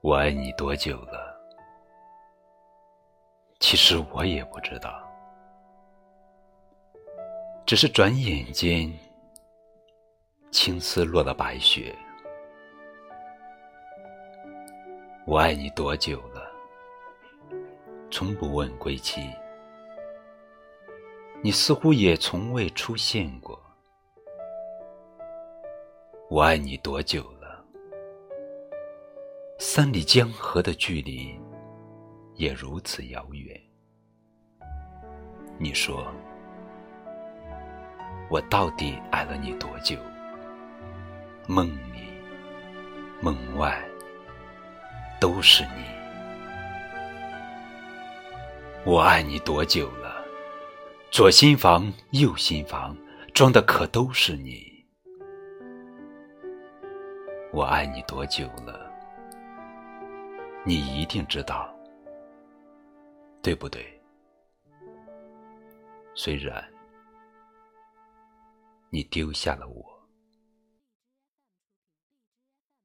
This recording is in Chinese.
我爱你多久了？其实我也不知道，只是转眼间，青丝落了白雪。我爱你多久了？从不问归期，你似乎也从未出现过。我爱你多久？三里江河的距离也如此遥远。你说，我到底爱了你多久？梦里、梦外都是你。我爱你多久了？左心房、右心房装的可都是你。我爱你多久了？你一定知道，对不对？虽然你丢下了我。